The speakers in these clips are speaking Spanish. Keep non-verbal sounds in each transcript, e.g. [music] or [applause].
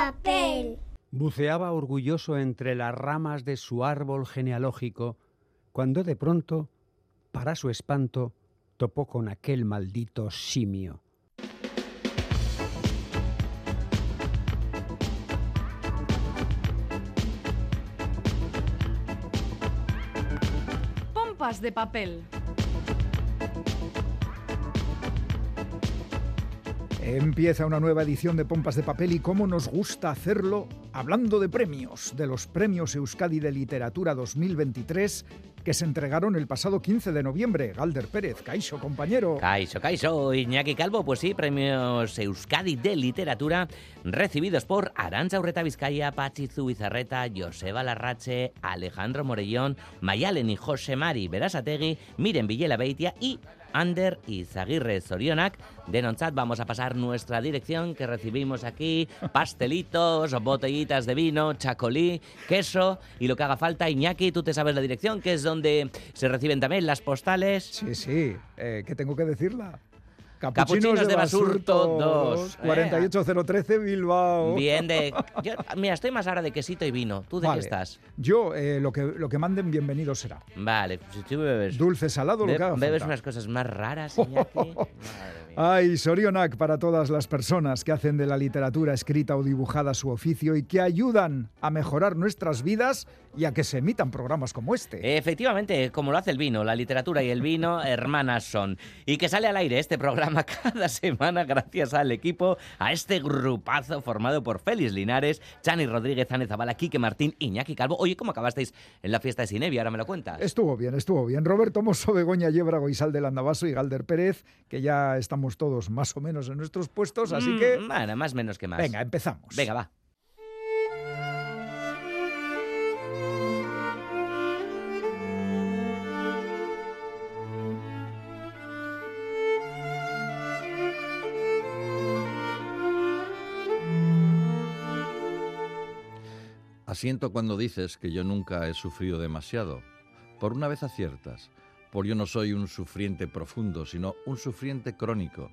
papel. Buceaba orgulloso entre las ramas de su árbol genealógico, cuando de pronto, para su espanto, topó con aquel maldito simio. Pompas de papel. Empieza una nueva edición de Pompas de Papel y cómo nos gusta hacerlo hablando de premios, de los premios Euskadi de Literatura 2023 que se entregaron el pasado 15 de noviembre. Galder Pérez, Caixo, compañero. Caixo, Caixo, Iñaki Calvo, pues sí, premios Euskadi de Literatura recibidos por Aranza Urreta Vizcaya, Pachi Zubizarreta, Joseba Larrache, Alejandro Morellón, Mayalen y José Mari Berasategui, Miren Villela Beitia y Ander y Zaguirre Sorionak. De Nonzat vamos a pasar nuestra dirección que recibimos aquí, pastelitos, botellitas de vino, chacolí, queso y lo que haga falta. Iñaki, tú te sabes la dirección, que es donde se reciben también las postales. Sí, sí, eh, ¿qué tengo que decirla? Capuchinos, de Basurto 2. 48013 Bilbao. Bien, de. [laughs] Yo, mira, estoy más ahora de quesito y vino. ¿Tú de Vale. qué estás? Yo, eh, lo, que, lo que manden, bienvenido será. Vale, pues si tú bebes. Dulce, salado, lo que haga bebes falta. unas cosas más raras, [laughs] Iñaki. Madre mía. Ay, Sorionak para todas las personas que hacen de la literatura escrita o dibujada su oficio y que ayudan a mejorar nuestras vidas y a que se emitan programas como este. Efectivamente, como lo hace el vino, la literatura y el vino, [laughs] hermanas son. Y que sale al aire este programa cada semana gracias al equipo, a este grupazo formado por Félix Linares, Chani Rodríguez, Ane Zabala, Quique Martín, Iñaki Calvo. Oye, ¿cómo acabasteis en la fiesta de Sinevia? Ahora me lo cuentas. Estuvo bien, estuvo bien. Roberto Mosso, Begoña Yebra, Goizal del Andabaso y Galder Pérez, que ya estamos todos más o menos en nuestros puestos, así Mm, que... Bueno, más menos que más. Venga, empezamos. Venga, va. Asiento cuando dices que yo nunca he sufrido demasiado. Por una vez aciertas, por yo no soy un sufriente profundo, sino un sufriente crónico.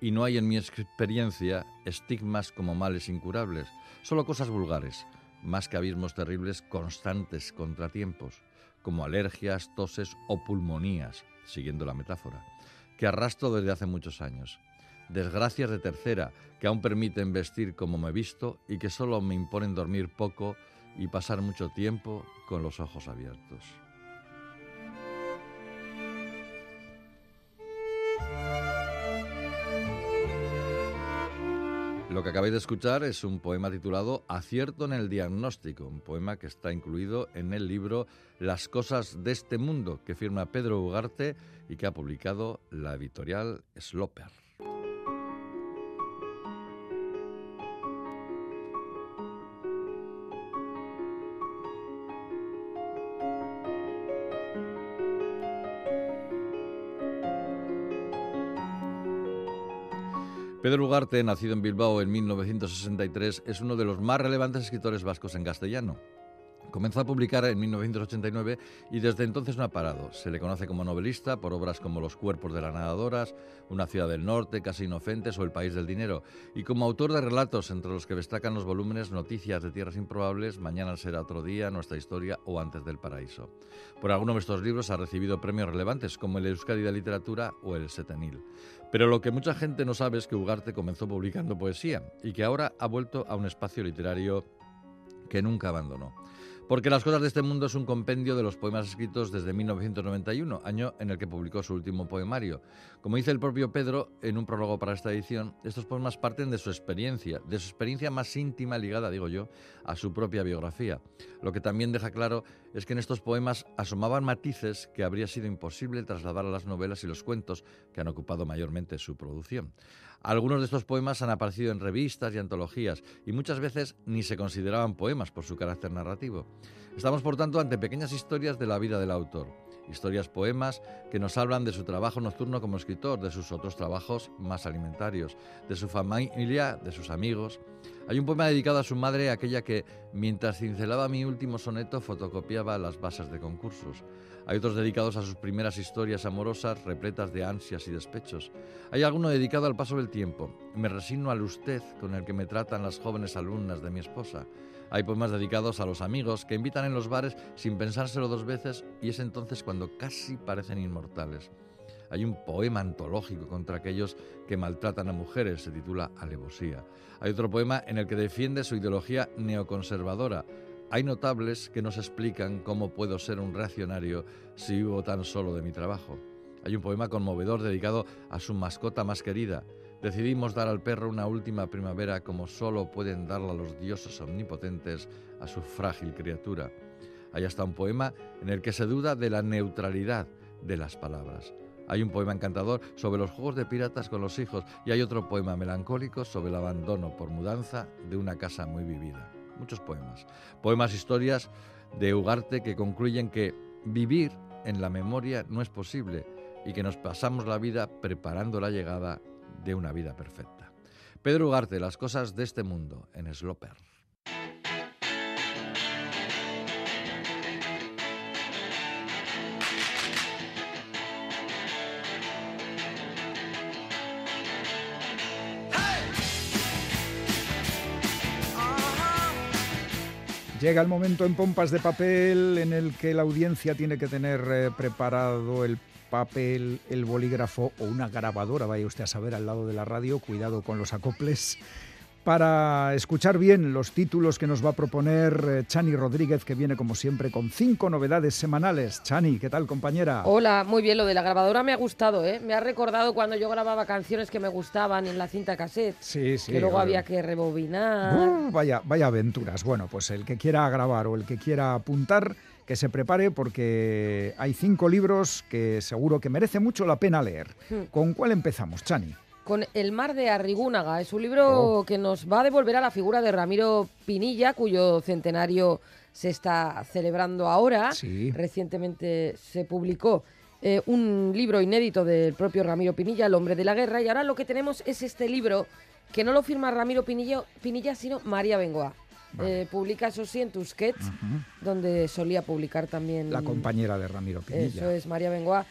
Y no hay en mi experiencia estigmas como males incurables, solo cosas vulgares, más que abismos terribles constantes contratiempos, como alergias, toses o pulmonías, siguiendo la metáfora, que arrastro desde hace muchos años. Desgracias de tercera, que aún permiten vestir como me visto y que solo me imponen dormir poco y pasar mucho tiempo con los ojos abiertos. Lo que acabáis de escuchar es un poema titulado Acierto en el diagnóstico, un poema que está incluido en el libro Las cosas de este mundo que firma Pedro Ugarte y que ha publicado la editorial Sloper. Pedro Ugarte, nacido en Bilbao en 1963, es uno de los más relevantes escritores vascos en castellano. Comenzó a publicar en 1989 y desde entonces no ha parado. Se le conoce como novelista por obras como Los cuerpos de las nadadoras, Una ciudad del norte, Casi inocentes o El país del dinero, y como autor de relatos entre los que destacan los volúmenes Noticias de tierras improbables, Mañana será otro día, Nuestra historia o Antes del paraíso. Por alguno de estos libros ha recibido premios relevantes como el Euskadi de Literatura o el Setenil. Pero lo que mucha gente no sabe es que Ugarte comenzó publicando poesía y que ahora ha vuelto a un espacio literario que nunca abandonó. Porque Las cosas de este mundo es un compendio de los poemas escritos desde 1991, año en el que publicó su último poemario. Como dice el propio Pedro en un prólogo para esta edición, estos poemas parten de su experiencia, de su experiencia más íntima ligada, digo yo, a su propia biografía. Lo que también deja claro es que en estos poemas asomaban matices que habría sido imposible trasladar a las novelas y los cuentos que han ocupado mayormente su producción. Algunos de estos poemas han aparecido en revistas y antologías y muchas veces ni se consideraban poemas por su carácter narrativo. Estamos, por tanto, ante pequeñas historias de la vida del autor. Historias poemas que nos hablan de su trabajo nocturno como escritor, de sus otros trabajos más alimentarios, de su familia, de sus amigos. Hay un poema dedicado a su madre, aquella que, mientras cincelaba mi último soneto, fotocopiaba las bases de concursos. Hay otros dedicados a sus primeras historias amorosas, repletas de ansias y despechos. Hay alguno dedicado al paso del tiempo. Me resigno al usted con el que me tratan las jóvenes alumnas de mi esposa. Hay poemas dedicados a los amigos que invitan en los bares sin pensárselo dos veces y es entonces cuando casi parecen inmortales. Hay un poema antológico contra aquellos que maltratan a mujeres, se titula Alevosía. Hay otro poema en el que defiende su ideología neoconservadora. Hay notables que nos explican cómo puedo ser un reaccionario si vivo tan solo de mi trabajo. Hay un poema conmovedor dedicado a su mascota más querida. Decidimos dar al perro una última primavera como solo pueden darla los dioses omnipotentes a su frágil criatura. Hay hasta un poema en el que se duda de la neutralidad de las palabras. Hay un poema encantador sobre los juegos de piratas con los hijos y hay otro poema melancólico sobre el abandono por mudanza de una casa muy vivida. Muchos poemas. Poemas, historias de Ugarte que concluyen que vivir en la memoria no es posible y que nos pasamos la vida preparando la llegada de una vida perfecta. Pedro Ugarte, Las cosas de este mundo, en Sloper. Llega el momento en Pompas de Papel en el que la audiencia tiene que tener eh, preparado el papel, el bolígrafo o una grabadora, vaya usted a saber, al lado de la radio, cuidado con los acoples, para escuchar bien los títulos que nos va a proponer eh, Chani Rodríguez, que viene como siempre con cinco novedades semanales. Chani, ¿qué tal compañera? Hola, muy bien, lo de la grabadora me ha gustado, ¿eh? Me ha recordado cuando yo grababa canciones que me gustaban en la cinta cassette. Sí, sí. Que luego había que rebobinar. Uh, vaya, vaya aventuras. Bueno, pues el que quiera grabar o el que quiera apuntar, que se prepare porque hay cinco libros que seguro que merece mucho la pena leer. Hmm. ¿Con cuál empezamos, Chani? Con El mar de Arrigúnaga. Es un libro Oh. que nos va a devolver a la figura de Ramiro Pinilla, cuyo centenario se está celebrando ahora. Sí. Recientemente se publicó eh, un libro inédito del propio Ramiro Pinilla, El hombre de la guerra, y ahora lo que tenemos es este libro que no lo firma Ramiro Pinilla, Pinilla sino María Bengoa. Vale. Eh, publica eso sí en Tusquets, donde solía publicar también La compañera de Ramiro Pinilla. eso es, María Bengoa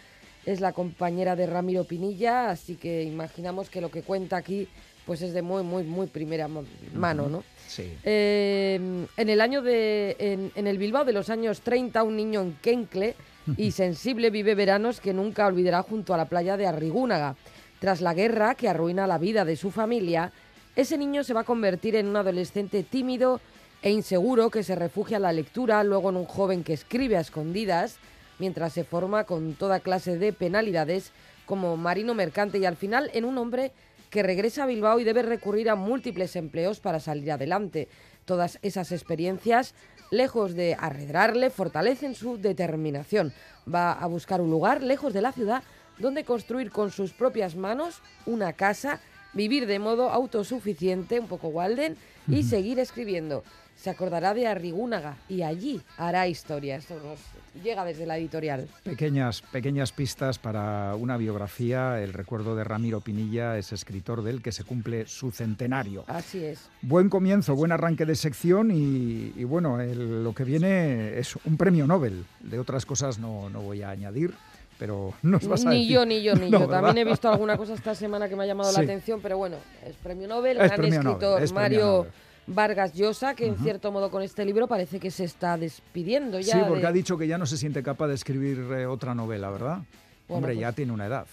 es la compañera de Ramiro Pinilla, así que imaginamos que lo que cuenta aquí pues es de muy, muy, muy primera mano, ¿no? Sí. Eh, en el año de, en, en el Bilbao de los años 30, un niño enquencle y [laughs] sensible vive veranos que nunca olvidará junto a la playa de Arrigúnaga. Tras la guerra que arruina la vida de su familia, ese niño se va a convertir en un adolescente tímido e inseguro que se refugia en la lectura, luego en un joven que escribe a escondidas, mientras se forma con toda clase de penalidades como marino mercante y al final en un hombre que regresa a Bilbao y debe recurrir a múltiples empleos para salir adelante. Todas esas experiencias, lejos de arredrarle, fortalecen su determinación. Va a buscar un lugar lejos de la ciudad donde construir con sus propias manos una casa, vivir de modo autosuficiente, un poco Walden, y seguir escribiendo. Se acordará de Arrigúnaga y allí hará historia. Esto nos llega desde la editorial. Pequeñas, pequeñas pistas para una biografía. El recuerdo de Ramiro Pinilla es escritor del que se cumple su centenario. Así es. Buen comienzo, buen arranque de sección y, y bueno, el- lo que viene es un premio Nobel. De otras cosas no, no voy a añadir, pero nos vas a Ni decir. yo, ni yo, ni [laughs] No, yo. También he visto alguna cosa esta semana que me ha llamado Sí. la atención, pero bueno, es premio Nobel, Es gran premio Nobel, escritor es premio Mario Nobel. Vargas Llosa, que en cierto modo con este libro parece que se está despidiendo ya. Sí, porque de- ha dicho que ya no se siente capaz de escribir eh, otra novela, ¿verdad? Hombre, pues- ya tiene una edad.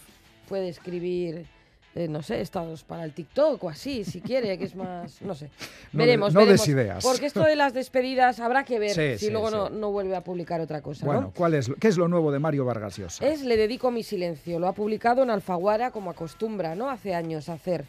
Puede escribir, eh, no sé, estados para el TikTok o así, si quiere, que es más, no sé. [laughs] No de- veremos, no des veremos. ideas. Porque esto de las despedidas habrá que ver Sí, si sí, luego sí. No, no vuelve a publicar otra cosa, Bueno, ¿no? ¿cuál es, ¿qué es lo nuevo de Mario Vargas Llosa? Es Le dedico mi silencio. Lo ha publicado en Alfaguara como acostumbra, ¿no? Hace años hacer.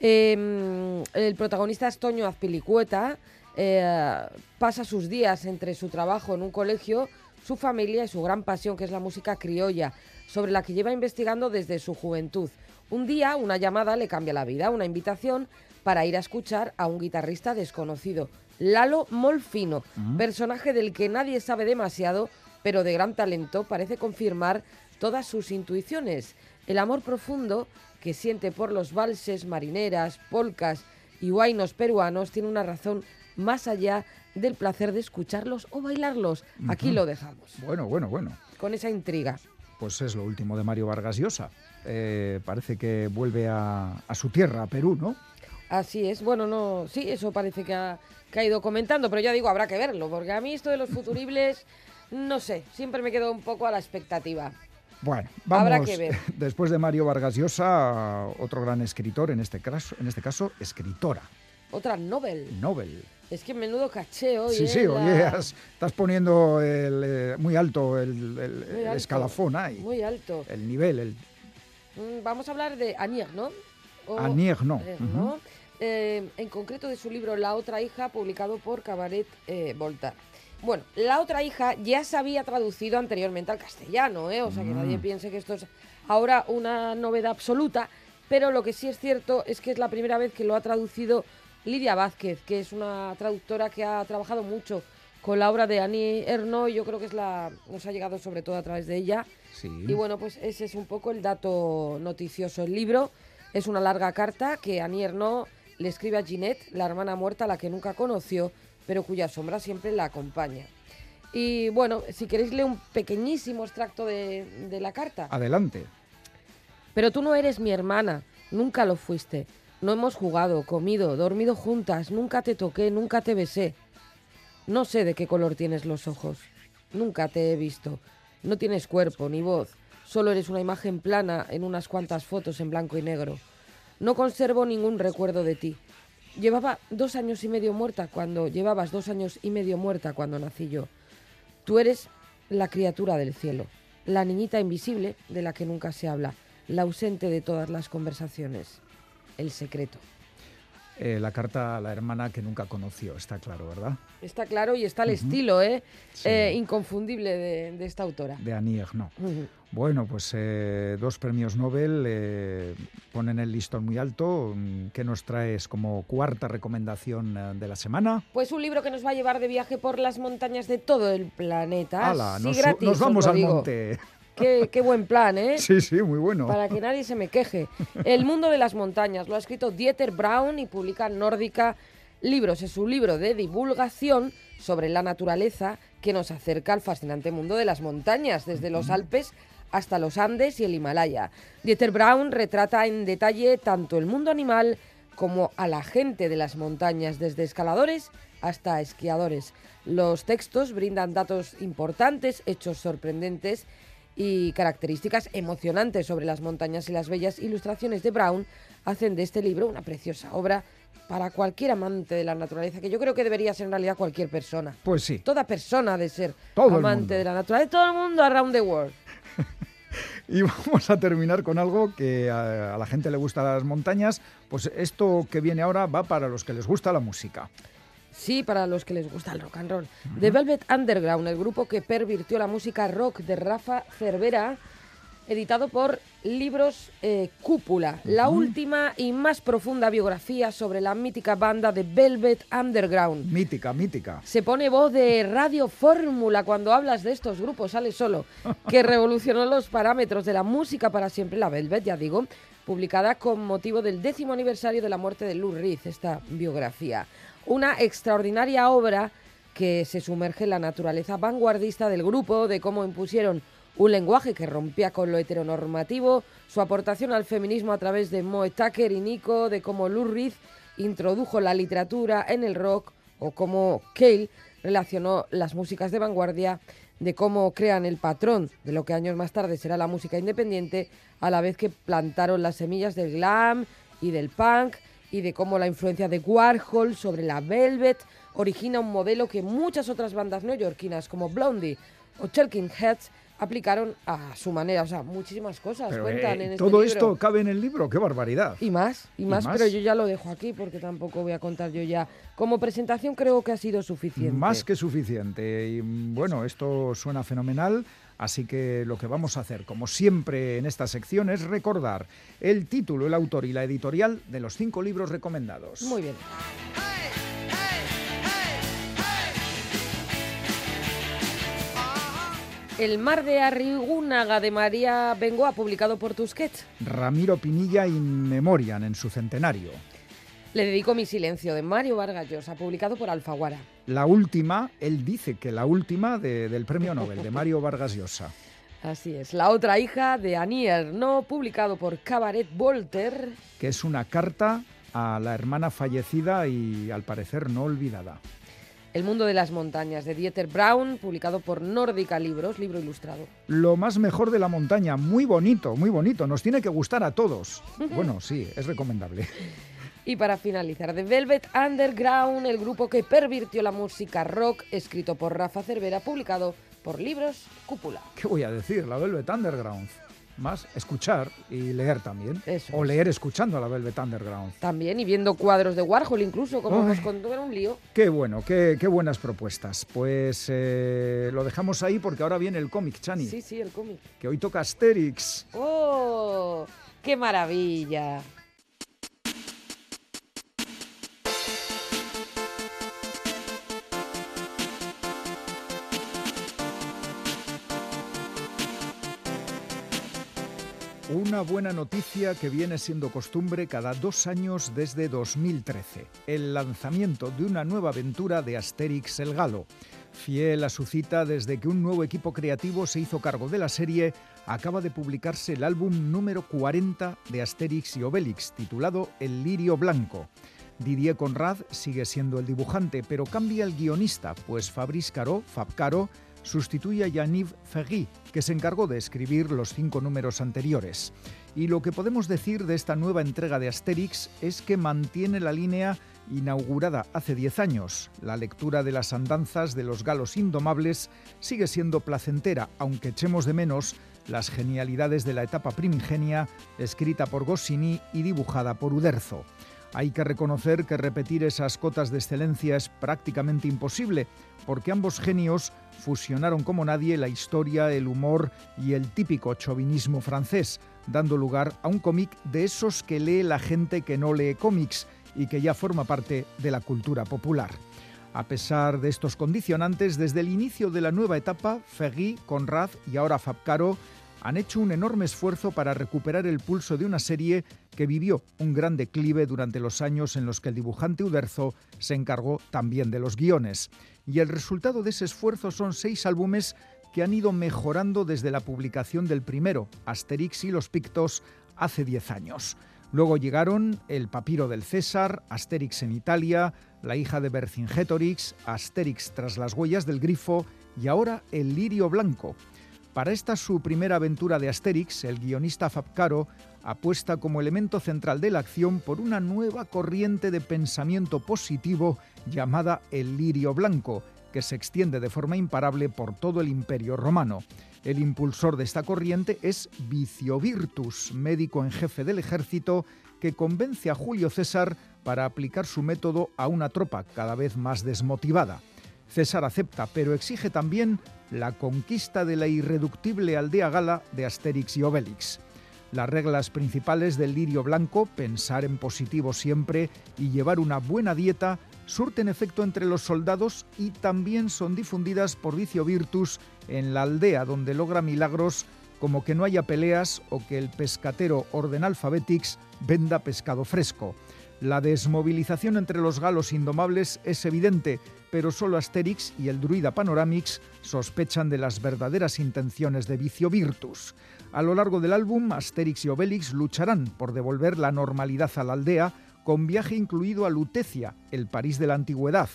Eh, el protagonista es Toño Azpilicueta. eh, pasa sus días entre su trabajo en un colegio, su familia y su gran pasión, que es la música criolla, sobre la que lleva investigando desde su juventud. Un día, una llamada le cambia la vida, una invitación para ir a escuchar a un guitarrista desconocido, Lalo Molfino, personaje del que nadie sabe demasiado, pero de gran talento, parece confirmar todas sus intuiciones. El amor profundo que siente por los valses, marineras, polcas y huaynos peruanos tiene una razón más allá del placer de escucharlos o bailarlos. Aquí lo dejamos, Bueno, bueno, bueno. con esa intriga. Pues es lo último de Mario Vargas Llosa. Eh, parece que vuelve a, a su tierra, a Perú, ¿no? Así es, bueno, no, sí, eso parece que ha, que ha ido comentando, pero ya digo, habrá que verlo, porque a mí esto de los futuribles, no sé, siempre me quedo un poco a la expectativa. Bueno, vamos. Habrá que ver. [laughs] Después de Mario Vargas Llosa, otro gran escritor, en este caso, en este caso escritora, Otra Nobel. Nobel. Es que menudo caché hoy. Sí, ¿eh? sí, La- oye, has- estás poniendo el, eh, muy alto el, el- Muy el alto, escalafón ahí, Muy alto. el nivel, el Mm, Vamos a hablar de Anier, ¿no? O- Anier, no. eh. ¿no? Eh, en concreto de su libro La otra hija, publicado por Cabaret Voltaire. Bueno, La otra hija ya se había traducido anteriormente al castellano, ¿eh? o sea que nadie Mm. piense que esto es ahora una novedad absoluta, pero lo que sí es cierto es que es la primera vez que lo ha traducido Lidia Vázquez, que es una traductora que ha trabajado mucho con la obra de Annie Ernaux, y yo creo que es la nos ha llegado sobre todo a través de ella. Sí. Y bueno, pues ese es un poco el dato noticioso. El libro es una larga carta que Annie Ernaux le escribe a Ginette, la hermana muerta a la que nunca conoció, pero cuya sombra siempre la acompaña. Y bueno, si queréis leer un pequeñísimo extracto de, de la carta. Adelante. Pero tú no eres mi hermana, nunca lo fuiste. No hemos jugado, comido, dormido juntas, nunca te toqué, nunca te besé. No sé de qué color tienes los ojos. Nunca te he visto. No tienes cuerpo ni voz. Solo eres una imagen plana en unas cuantas fotos en blanco y negro. No conservo ningún recuerdo de ti. Llevaba dos años y medio muerta cuando llevabas dos años y medio muerta cuando nací yo. Tú eres la criatura del cielo, la niñita invisible de la que nunca se habla, la ausente de todas las conversaciones, el secreto. Eh, la carta a la hermana que nunca conoció, está claro, ¿verdad? Está claro y está el estilo, ¿eh? Sí. Eh, inconfundible de, de esta autora. De Annie. Ujú. Bueno, pues eh, dos premios Nobel ponen el listón muy alto. ¿Qué nos traes como cuarta recomendación de la semana? Pues un libro que nos va a llevar de viaje por las montañas de todo el planeta. ¡Hala! Sí, Nos, gratis, nos os vamos al digo. monte. Qué, qué buen plan, ¿eh? Sí, sí, muy bueno. Para que nadie se me queje. El mundo de las montañas lo ha escrito Dieter Braun y publica Nórdica Libros. Es un libro de divulgación sobre la naturaleza que nos acerca al fascinante mundo de las montañas, desde los Alpes hasta los Andes y el Himalaya. Dieter Braun retrata en detalle tanto el mundo animal como a la gente de las montañas, desde escaladores hasta esquiadores. Los textos brindan datos importantes, hechos sorprendentes y características emocionantes sobre las montañas y las bellas ilustraciones de Brown hacen de este libro una preciosa obra para cualquier amante de la naturaleza, que yo creo que debería ser en realidad cualquier persona. Pues sí. Toda persona de ser Todo amante de la naturaleza, todo el mundo around the world. [laughs] Y vamos a terminar con algo que a, a la gente le gusta las montañas. Pues esto que viene ahora va para los que les gusta la música. Sí, para los que les gusta el rock and roll. The Velvet Underground, el grupo que pervirtió la música rock de Rafa Cervera, editado por Libros eh, Cúpula, la última y más profunda biografía sobre la mítica banda de Velvet Underground. Mítica, mítica. Se pone voz de Radio Fórmula cuando hablas de estos grupos, sale solo, que [laughs] revolucionó los parámetros de la música para siempre, la Velvet, ya digo, publicada con motivo del décimo aniversario de la muerte de Lou Reed, esta biografía. Una extraordinaria obra que se sumerge en la naturaleza vanguardista del grupo, de cómo impusieron un lenguaje que rompía con lo heteronormativo, su aportación al feminismo a través de Moe Tucker y Nico, de cómo Lou Reed introdujo la literatura en el rock o cómo Cale relacionó las músicas de vanguardia, de cómo crean el patrón de lo que años más tarde será la música independiente, a la vez que plantaron las semillas del glam y del punk, y de cómo la influencia de Warhol sobre la Velvet origina un modelo que muchas otras bandas neoyorquinas como Blondie o Talking Heads aplicaron a su manera. O sea, muchísimas cosas Pero, cuentan eh, en este todo libro. esto cabe en el libro, qué barbaridad. Y más, y más, más? pero yo ya lo dejo aquí porque tampoco voy a contar yo ya. Como presentación creo que ha sido suficiente. Más que suficiente. Y bueno, esto suena fenomenal. Así que lo que vamos a hacer, como siempre en esta sección, es recordar el título, el autor y la editorial de los cinco libros recomendados. Muy bien. El mar de Arrigúnaga de María Bengoa, publicado por Tusquets. Ramiro Pinilla in Memoriam en su centenario. Le dedico mi silencio de Mario Vargas Llosa, publicado por Alfaguara. La última, él dice que la última de- del premio Nobel, de Mario Vargas Llosa. Así es. La otra hija de Annie Ernaux, publicado por Cabaret Voltaire. que es una carta a la hermana fallecida y al parecer no olvidada. El mundo de las montañas, de Dieter Braun, publicado por Nórdica Libros, libro ilustrado. Lo más mejor de la montaña, muy bonito, muy bonito, nos tiene que gustar a todos. [laughs] Bueno, sí, es recomendable. Y para finalizar, The Velvet Underground, el grupo que pervirtió la música rock, escrito por Rafa Cervera, publicado por Libros Cúpula. ¿Qué voy a decir? La Velvet Underground. Más escuchar y leer también. Eso o es. leer escuchando a la Velvet Underground. También, y viendo cuadros de Warhol incluso, como Ay. nos contó, era un lío. Qué bueno, qué, qué buenas propuestas. Pues eh, lo dejamos ahí porque ahora viene el cómic, Chani, Sí, sí, el cómic. que hoy toca Asterix. ¡Oh! ¡Qué maravilla! Una buena noticia que viene siendo costumbre cada dos años desde 2013. El lanzamiento de una nueva aventura de Asterix el Galo. Fiel a su cita desde que un nuevo equipo creativo se hizo cargo de la serie, acaba de publicarse el álbum número 40 de Asterix y Obelix, titulado El Lirio Blanco. Didier Conrad sigue siendo el dibujante, pero cambia el guionista, pues Fabrice Caro, Fab Caro, sustituye a Yaniv Ferry, que se encargó de escribir los cinco números anteriores. Y lo que podemos decir de esta nueva entrega de Asterix es que mantiene la línea inaugurada hace 10 años. La lectura de las andanzas de los galos indomables sigue siendo placentera, aunque echemos de menos las genialidades de la etapa primigenia, escrita por Goscinny y dibujada por Uderzo. Hay que reconocer que repetir esas cotas de excelencia es prácticamente imposible, porque ambos genios fusionaron como nadie la historia, el humor y el típico chauvinismo francés, dando lugar a un cómic de esos que lee la gente que no lee cómics y que ya forma parte de la cultura popular. A pesar de estos condicionantes, desde el inicio de la nueva etapa, Ferry, Conrad y ahora Fabcaro han hecho un enorme esfuerzo para recuperar el pulso de una serie que vivió un gran declive durante los años en los que el dibujante Uderzo se encargó también de los guiones. Y el resultado de ese esfuerzo son seis álbumes que han ido mejorando desde la publicación del primero, Asterix y los Pictos, hace 10 años. Luego llegaron El Papiro del César, Asterix en Italia, La hija de Vercingetorix, Asterix tras las huellas del grifo y ahora El Lirio Blanco. Para esta su primera aventura de Asterix, el guionista Fab Caro apuesta como elemento central de la acción por una nueva corriente de pensamiento positivo llamada el lirio blanco, que se extiende de forma imparable por todo el imperio romano. El impulsor de esta corriente es Vicio Virtus, médico en jefe del ejército, que convence a Julio César para aplicar su método a una tropa cada vez más desmotivada. César acepta, pero exige también la conquista de la irreductible aldea gala de Asterix y Obelix. Las reglas principales del lirio blanco, pensar en positivo siempre y llevar una buena dieta, surten efecto entre los soldados y también son difundidas por Vicio Virtus en la aldea donde logra milagros como que no haya peleas o que el pescatero Orden Alphabetix venda pescado fresco. La desmovilización entre los galos indomables es evidente, pero solo Asterix y el druida Panoramix sospechan de las verdaderas intenciones de Vicio Virtus. A lo largo del álbum, Asterix y Obelix lucharán por devolver la normalidad a la aldea, con viaje incluido a Lutecia, el París de la antigüedad.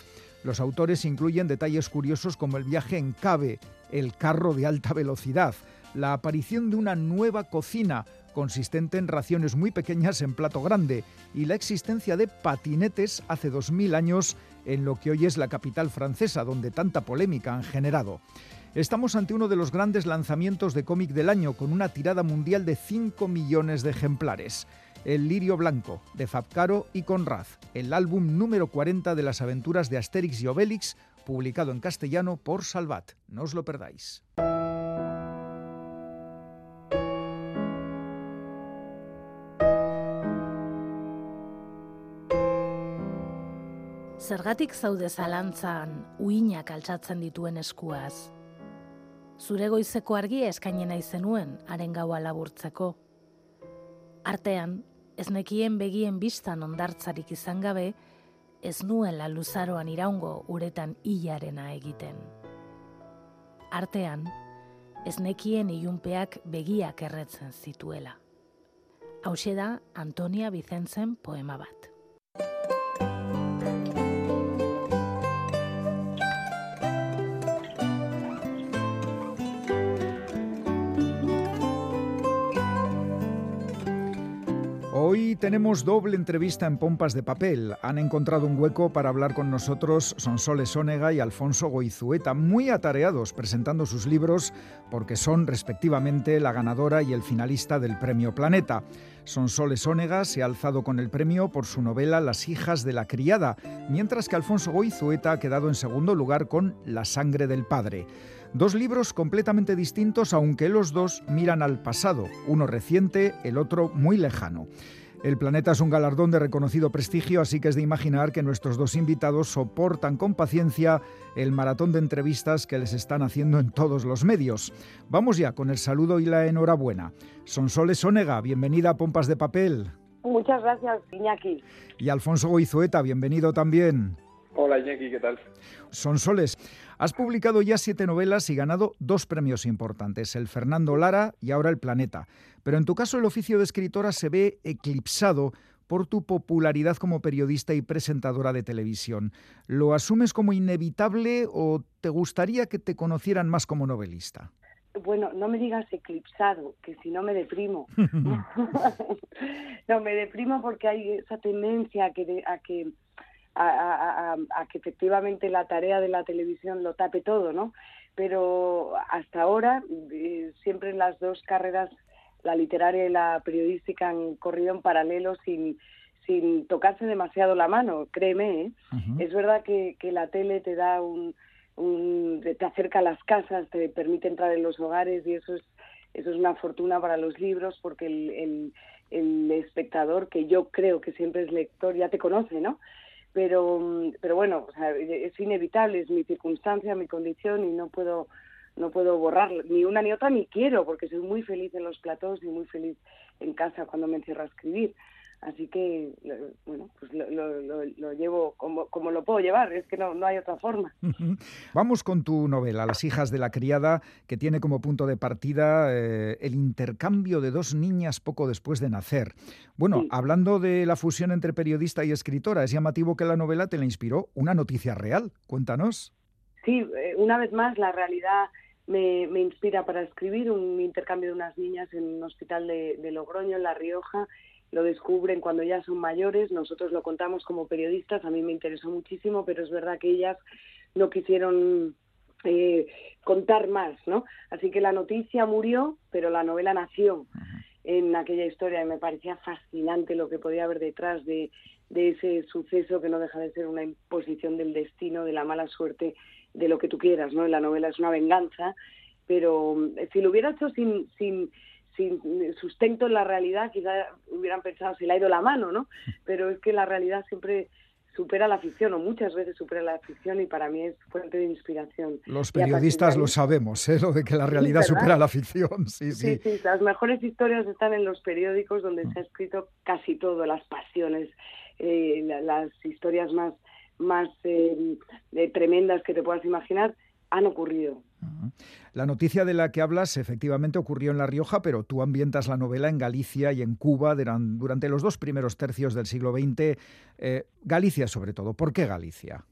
Los autores incluyen detalles curiosos como el viaje en Cabe, el carro de alta velocidad, la aparición de una nueva cocina, consistente en raciones muy pequeñas en plato grande, y la existencia de patinetes hace 2000 años en lo que hoy es la capital francesa, donde tanta polémica han generado. Estamos ante uno de los grandes lanzamientos de cómic del año, con una tirada mundial de 5 millones de ejemplares. El Lirio Blanco, de Fabcaro y Conrad, el álbum número 40 de las aventuras de Asterix y Obelix, publicado en castellano por Salvat. No os lo perdáis. Zergatik zaude zalantzan uinak altxatzen dituen eskuaz. Zure goizeko argia eskainena izenuen haren gaua laburtzeko. Artean, ez nekien begien bistan ondartzarik izan gabe, ez nuela luzaroan iraungo uretan hilarena egiten. Artean, ez nekien ilunpeak begiak erretzen zituela. Hau da Antonia Bizentzen poema bat. Hoy tenemos doble entrevista en Pompas de Papel. Han encontrado un hueco para hablar con nosotros Sonsoles Ónega y Alfonso Goizueta, muy atareados presentando sus libros porque son respectivamente la ganadora y el finalista del Premio Planeta. Sonsoles Ónega se ha alzado con el premio por su novela Las hijas de la criada, mientras que Alfonso Goizueta ha quedado en segundo lugar con La sangre del padre. Dos libros completamente distintos, aunque los dos miran al pasado, uno reciente, el otro muy lejano. El planeta es un galardón de reconocido prestigio, así que es de imaginar que nuestros dos invitados soportan con paciencia el maratón de entrevistas que les están haciendo en todos los medios. Vamos ya con el saludo y la enhorabuena. Sonsoles Onega, bienvenida a Pompas de Papel. Muchas gracias, Iñaki. Y Alfonso Goizueta, bienvenido también. Hola Iñaki, ¿qué tal? Sonsoles, has publicado ya siete novelas y ganado dos premios importantes, el Fernando Lara y ahora el Planeta. Pero en tu caso el oficio de escritora se ve eclipsado por tu popularidad como periodista y presentadora de televisión. ¿Lo asumes como inevitable o te gustaría que te conocieran más como novelista? Bueno, no me digas eclipsado, que si no me deprimo. [laughs] [laughs] no, me deprimo porque hay esa tendencia a que, a que a, que efectivamente la tarea de la televisión lo tape todo, ¿no? Pero hasta ahora, eh, siempre las dos carreras la literaria y la periodística han corrido en paralelo sin, sin tocarse demasiado la mano, créeme. ¿eh? Es verdad que, que, la tele te da un, un, te acerca a las casas, te permite entrar en los hogares y eso es, eso es una fortuna para los libros porque el, el, el espectador, que yo creo que siempre es lector, ya te conoce, ¿no? Pero, pero bueno, o sea, es inevitable, es mi circunstancia, mi condición y no puedo no puedo borrar ni una ni otra ni quiero porque soy muy feliz en los platos y muy feliz en casa cuando me encierro a escribir así que bueno pues lo, llevo como, como, lo puedo llevar es que no, no hay otra forma. Vamos con tu novela Las hijas de la criada que tiene como punto de partida eh, el intercambio de dos niñas poco después de nacer. Bueno hablando de la fusión entre periodista y escritora es llamativo que la novela te la inspiró una noticia real. Cuéntanos. Sí, eh, una vez más la realidad me, me, inspira para escribir un intercambio de unas niñas en un hospital de, de, Logroño, en La Rioja. Lo descubren cuando ya son mayores, nosotros lo contamos como periodistas, a mí me interesó muchísimo, pero es verdad que ellas no quisieron eh, contar más, ¿no? Así que la noticia murió, pero la novela nació en aquella historia y me parecía fascinante lo que podía haber detrás de, de ese suceso que no deja de ser una imposición del destino, de la mala suerte de lo que tú quieras, ¿no? La novela es una venganza, pero eh, si lo hubiera hecho sin, sin, sin sustento en la realidad, quizá hubieran pensado, se le ha ido la mano, ¿no? Pero es que la realidad siempre supera la ficción o muchas veces supera la ficción y para mí es fuente de inspiración. Los periodistas lo sabemos, ¿eh? lo de que la realidad supera la ficción. [laughs] Sí sí. sí, Las mejores historias están en los periódicos donde se ha escrito casi todo, las pasiones, eh, las historias más más eh, tremendas que te puedas imaginar han ocurrido. La noticia de la que hablas efectivamente ocurrió en La Rioja, pero tú ambientas la novela en Galicia y en Cuba durante los dos primeros tercios del siglo XX. Eh, Galicia sobre todo. ¿Por qué Galicia?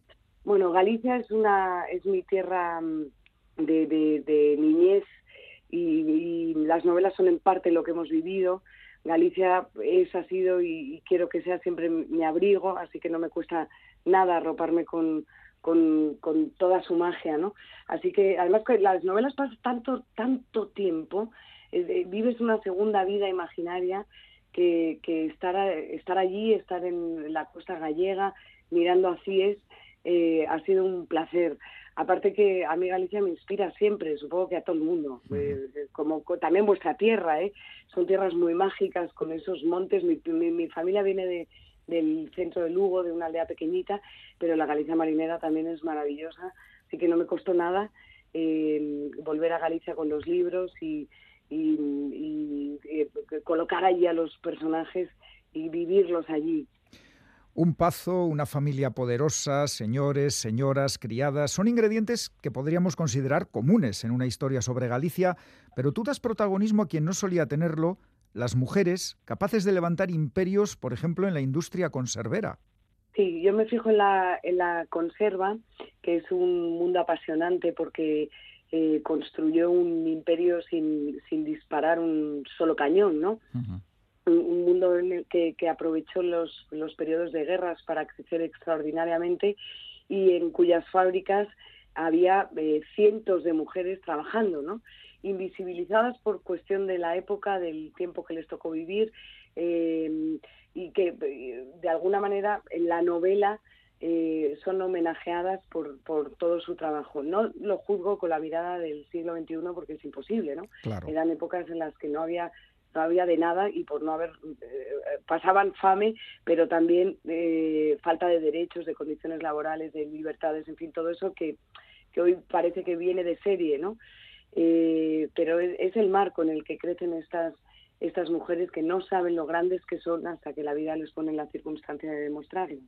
Bueno, Galicia es, una, es mi tierra mm, de, niñez y, las novelas son en parte lo que hemos vivido. Galicia es, ha sido y, quiero que sea siempre mi abrigo, así que no me cuesta nada arroparme con, con, con, toda su magia, ¿no? Así que además que las novelas pasan tanto, tanto tiempo, eh, vives una segunda vida imaginaria que, que estar, estar allí, estar en la costa gallega, mirando a Cies, eh, ha sido un placer. Aparte que a mí Galicia me inspira siempre, supongo que a todo el mundo, eh, como también vuestra tierra, ¿eh? son tierras muy mágicas con esos montes. Mi, mi, familia viene de, del centro de Lugo, de una aldea pequeñita, pero la Galicia marinera también es maravillosa, así que no me costó nada eh, volver a Galicia con los libros y, y, y, colocar allí a los personajes y vivirlos allí. Un pazo, una familia poderosa, señores, señoras, criadas, son ingredientes que podríamos considerar comunes en una historia sobre Galicia, pero tú das protagonismo a quien no solía tenerlo, las mujeres capaces de levantar imperios, por ejemplo, en la industria conservera. Sí, yo me fijo en la, en la conserva, que es un mundo apasionante porque eh, construyó un imperio sin, sin disparar un solo cañón, ¿no? un mundo en el que, que aprovechó los, los periodos de guerras para crecer extraordinariamente y en cuyas fábricas había eh, cientos de mujeres trabajando, ¿no? Invisibilizadas por cuestión de la época, del tiempo que les tocó vivir eh, y que eh, de alguna manera en la novela eh, son homenajeadas por, por todo su trabajo. No lo juzgo con la mirada del siglo XXI porque es imposible, ¿no? Eran épocas en las que no había no había de nada y por no haber eh, pasaban fame pero también eh, falta de derechos de condiciones laborales de libertades en fin todo eso que, que hoy parece que viene de serie no eh, pero es, es, el marco en el que crecen estas estas mujeres que no saben lo grandes que son hasta que la vida les pone en la circunstancia de demostrarlo.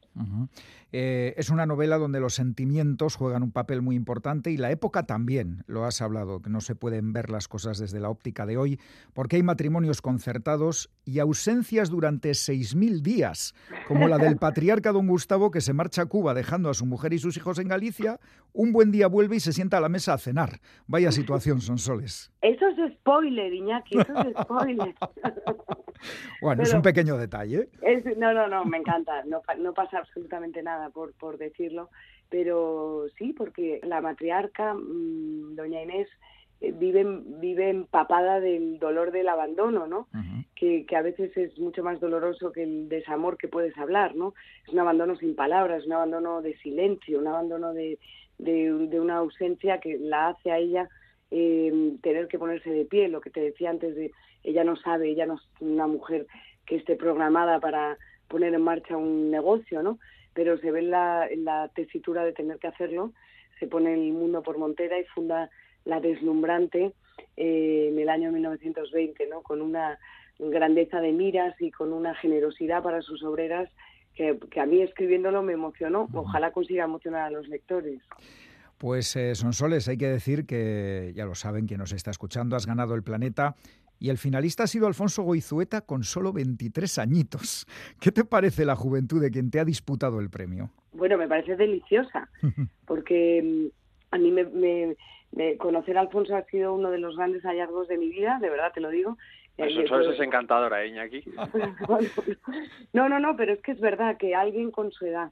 eh, es una novela donde los sentimientos juegan un papel muy importante y la época también, lo has hablado, que no se pueden ver las cosas desde la óptica de hoy, porque hay matrimonios concertados y ausencias durante 6.000 días, como la del [laughs] patriarca don Gustavo que se marcha a Cuba dejando a su mujer y sus hijos en Galicia, un buen día vuelve y se sienta a la mesa a cenar. Vaya situación, son soles. Eso es spoiler, Iñaki, eso es [laughs] spoiler. [laughs] bueno, es un pequeño detalle. Es, no, no, no, me encanta. No, no pasa absolutamente nada por, por decirlo. Pero sí, porque la matriarca, mmm, doña Inés, eh, vive, vive empapada del dolor del abandono, ¿no? Uh -huh. que, que a veces es mucho más doloroso que el desamor que puedes hablar, ¿no? Es un abandono sin palabras, un abandono de silencio, un abandono de, de, de una ausencia que la hace a ella eh, tener que ponerse de pie, lo que te decía antes de ella no sabe, ella no es una mujer que esté programada para poner en marcha un negocio, ¿no? Pero se ve en la, en la tesitura de tener que hacerlo, se pone el mundo por montera y funda la deslumbrante eh, en el año 1920, ¿no? Con una grandeza de miras y con una generosidad para sus obreras que, que a mí escribiéndolo me emocionó. Ojalá consiga emocionar a los lectores. Pues eh, Sonsoles, hay que decir que, ya lo saben quien nos está escuchando, has ganado el planeta y el finalista ha sido Alfonso Goizueta con solo 23 añitos. [laughs] ¿Qué te parece la juventud de quien te ha disputado el premio? Bueno, me parece deliciosa, [laughs] porque mm, a mí me, me, me, conocer a Alfonso ha sido uno de los grandes hallazgos de mi vida, de verdad te lo digo. Eso, eso es encantadora, Iñaki. [laughs] no, no, no, pero es que es verdad que alguien con su edad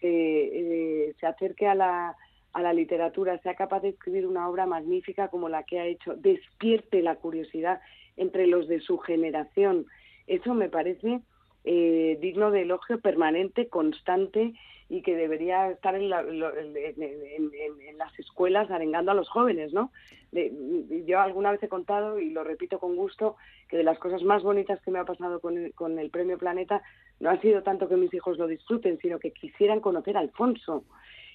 se, eh, se acerque a la a la literatura, sea capaz de escribir una obra magnífica como la que ha hecho, despierte la curiosidad entre los de su generación. Eso me parece eh, digno de elogio permanente, constante y que debería estar en, la, en, las escuelas arengando a los jóvenes, ¿no? Yo alguna vez he contado, y lo repito con gusto, que de las cosas más bonitas que me ha pasado con el, con el Premio Planeta no ha sido tanto que mis hijos lo disfruten, sino que quisieran conocer a Alfonso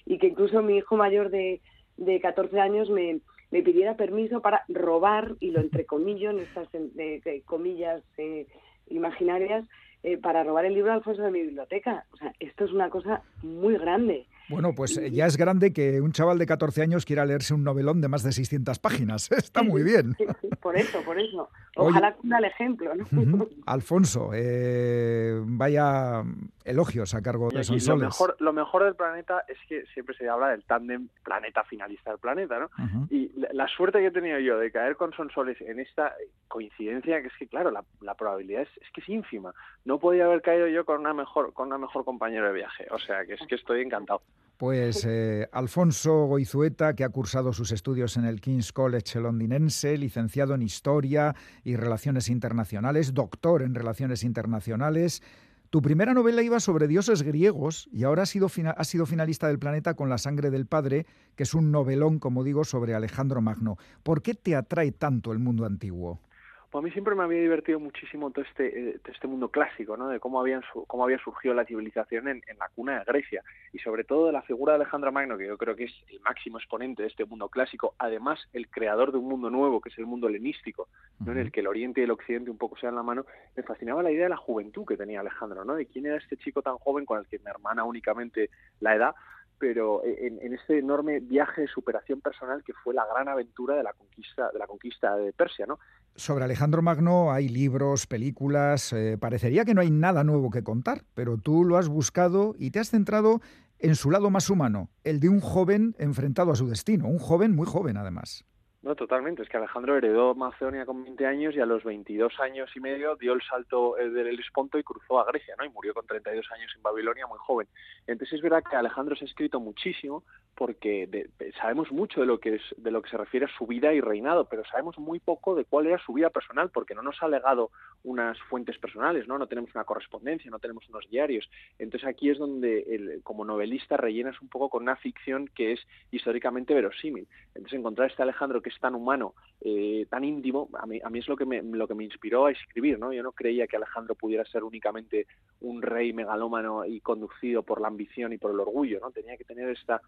y que incluso mi hijo mayor de, de 14 años me, me pidiera permiso para robar, y lo entrecomillo en estas de, de comillas eh, imaginarias, eh, para robar el libro de Alfonso de mi biblioteca. O sea, esto es una cosa muy grande. Bueno, pues eh, ya es grande que un chaval de 14 años quiera leerse un novelón de más de 600 páginas. [laughs] Está muy bien. Sí, sí, por eso, por eso. Ojalá cunda el ejemplo. ¿no? Uh -huh. Alfonso, eh, vaya elogios a cargo de Sonsoles. Lo mejor, lo mejor del planeta es que siempre se habla del tándem planeta finalista del planeta, ¿no? Uh -huh. Y la, la, suerte que he tenido yo de caer con Sonsoles en esta coincidencia, que es que, claro, la, la probabilidad es, es, que es ínfima. No podía haber caído yo con una mejor, con una mejor compañero de viaje. O sea, que es que estoy encantado. Pues [laughs] eh, Alfonso Goizueta, que ha cursado sus estudios en el King's College londinense, licenciado en Historia y Relaciones Internacionales, doctor en Relaciones Internacionales. Tu primera novela iba sobre dioses griegos y ahora has sido, sido finalista del planeta con La sangre del padre, que es un novelón, como digo, sobre Alejandro Magno. ¿Por qué te atrae tanto el mundo antiguo? Pues a mí siempre me había divertido muchísimo todo este, eh, este mundo clásico, ¿no? De cómo, habían cómo había surgido la civilización en, la cuna de Grecia y sobre todo de la figura de Alejandro Magno, que yo creo que es el máximo exponente de este mundo clásico, además el creador de un mundo nuevo, que es el mundo helenístico, ¿no? en el que el Oriente y el Occidente un poco se dan la mano, me fascinaba la idea de la juventud que tenía Alejandro, ¿no? De quién era este chico tan joven con el que me hermana únicamente la edad, pero en, en, este enorme viaje de superación personal que fue la gran aventura de la conquista de la conquista de Persia, ¿no? Sobre Alejandro Magno hay libros, películas, eh, parecería que no hay nada nuevo que contar, pero tú lo has buscado y te has centrado en su lado más humano, el de un joven enfrentado a su destino, un joven muy joven además. No, totalmente. Es que Alejandro heredó Macedonia con 20 años y a los 22 años y medio dio el salto eh, del Hellesponto y cruzó a Grecia, ¿no? Y murió con 32 años en Babilonia, muy joven. Entonces es verdad que Alejandro se ha escrito muchísimo porque sabemos mucho de lo que es de lo que se refiere a su vida y reinado, pero sabemos muy poco de cuál era su vida personal porque no nos ha legado unas fuentes personales, ¿no? No tenemos una correspondencia, no tenemos unos diarios. Entonces aquí es donde el, como novelista rellenas un poco con una ficción que es históricamente verosímil. Entonces encontrar este Alejandro que tan humano, eh, tan íntimo, a mí, a mí es lo que, me, lo que me inspiró a escribir, ¿no? Yo no creía que Alejandro pudiera ser únicamente un rey megalómano y conducido por la ambición y por el orgullo, ¿no? Tenía que tener esta,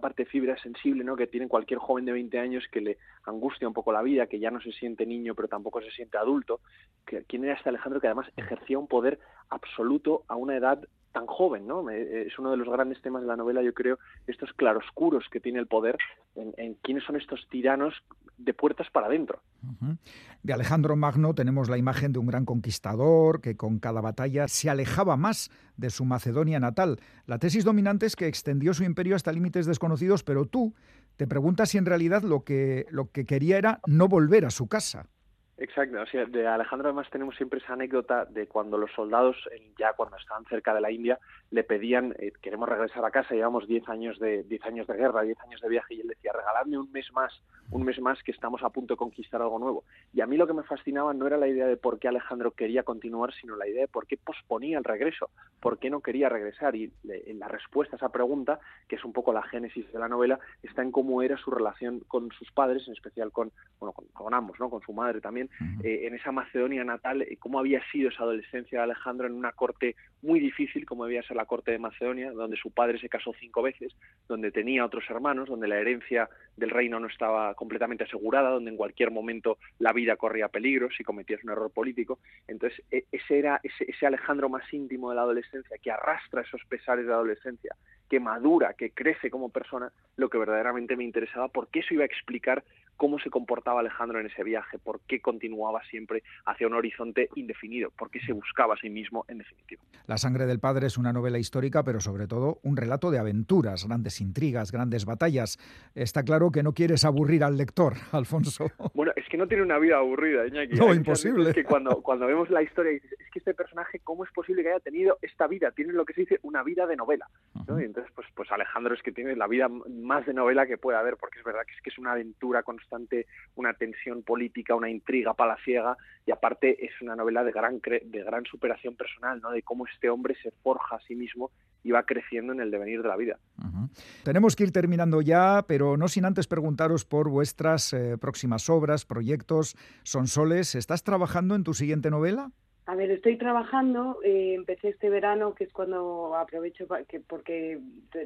parte fibra sensible, ¿no? Que tiene cualquier joven de 20 años que le angustia un poco la vida, que ya no se siente niño pero tampoco se siente adulto. ¿Quién era este Alejandro que además ejercía un poder absoluto a una edad tan joven, ¿no? Es uno de los grandes temas de la novela, yo creo, estos claroscuros que tiene el poder en, quiénes son estos tiranos de puertas para adentro. De Alejandro Magno tenemos la imagen de un gran conquistador que con cada batalla se alejaba más de su Macedonia natal. La tesis dominante es que extendió su imperio hasta límites desconocidos, pero tú te preguntas si en realidad lo que, lo que quería era no volver a su casa. Exacto, o sea, de Alejandro además tenemos siempre esa anécdota de cuando los soldados, ya cuando estaban cerca de la India, le pedían, eh, queremos regresar a casa, llevamos 10 años de diez años de guerra, 10 años de viaje, y él decía, regaladme un mes más, un mes más que estamos a punto de conquistar algo nuevo. Y a mí lo que me fascinaba no era la idea de por qué Alejandro quería continuar, sino la idea de por qué posponía el regreso, por qué no quería regresar. Y la respuesta a esa pregunta, que es un poco la génesis de la novela, está en cómo era su relación con sus padres, en especial con, bueno, con ambos, ¿no? con su madre también eh, en esa Macedonia natal, eh, cómo había sido esa adolescencia de Alejandro en una corte muy difícil, como debía ser la corte de Macedonia, donde su padre se casó cinco veces, donde tenía otros hermanos, donde la herencia del reino no estaba completamente asegurada, donde en cualquier momento la vida corría peligro si cometías un error político. Entonces, e, ese era ese, ese Alejandro más íntimo de la adolescencia, que arrastra esos pesares de la adolescencia, que madura, que crece como persona, lo que verdaderamente me interesaba, porque eso iba a explicar cómo se comportaba Alejandro en ese viaje, por qué continuaba siempre hacia un horizonte indefinido, por qué se buscaba a sí mismo en definitiva. La sangre del padre es una novela histórica, pero sobre todo un relato de aventuras, grandes intrigas, grandes batallas. Está claro que no quieres aburrir al lector, [laughs] Alfonso. Bueno, es que no tiene una vida aburrida, Iñaki. No, imposible. Es que cuando, cuando vemos la historia dices, es que este personaje, ¿cómo es posible que haya tenido esta vida? Tiene lo que se dice una vida de novela. Y entonces, pues, pues Alejandro es que tiene la vida más de novela que puede haber, porque es verdad que es que es una aventura constante una tensión política, una intriga palaciega y aparte es una novela de gran, de gran superación personal, ¿no? de cómo este hombre se forja a sí mismo y va creciendo en el devenir de la vida. Tenemos que ir terminando ya, pero no sin antes preguntaros por vuestras eh, próximas obras, proyectos. Sonsoles, ¿estás trabajando en tu siguiente novela? A ver, estoy trabajando, eh, empecé este verano, que es cuando aprovecho porque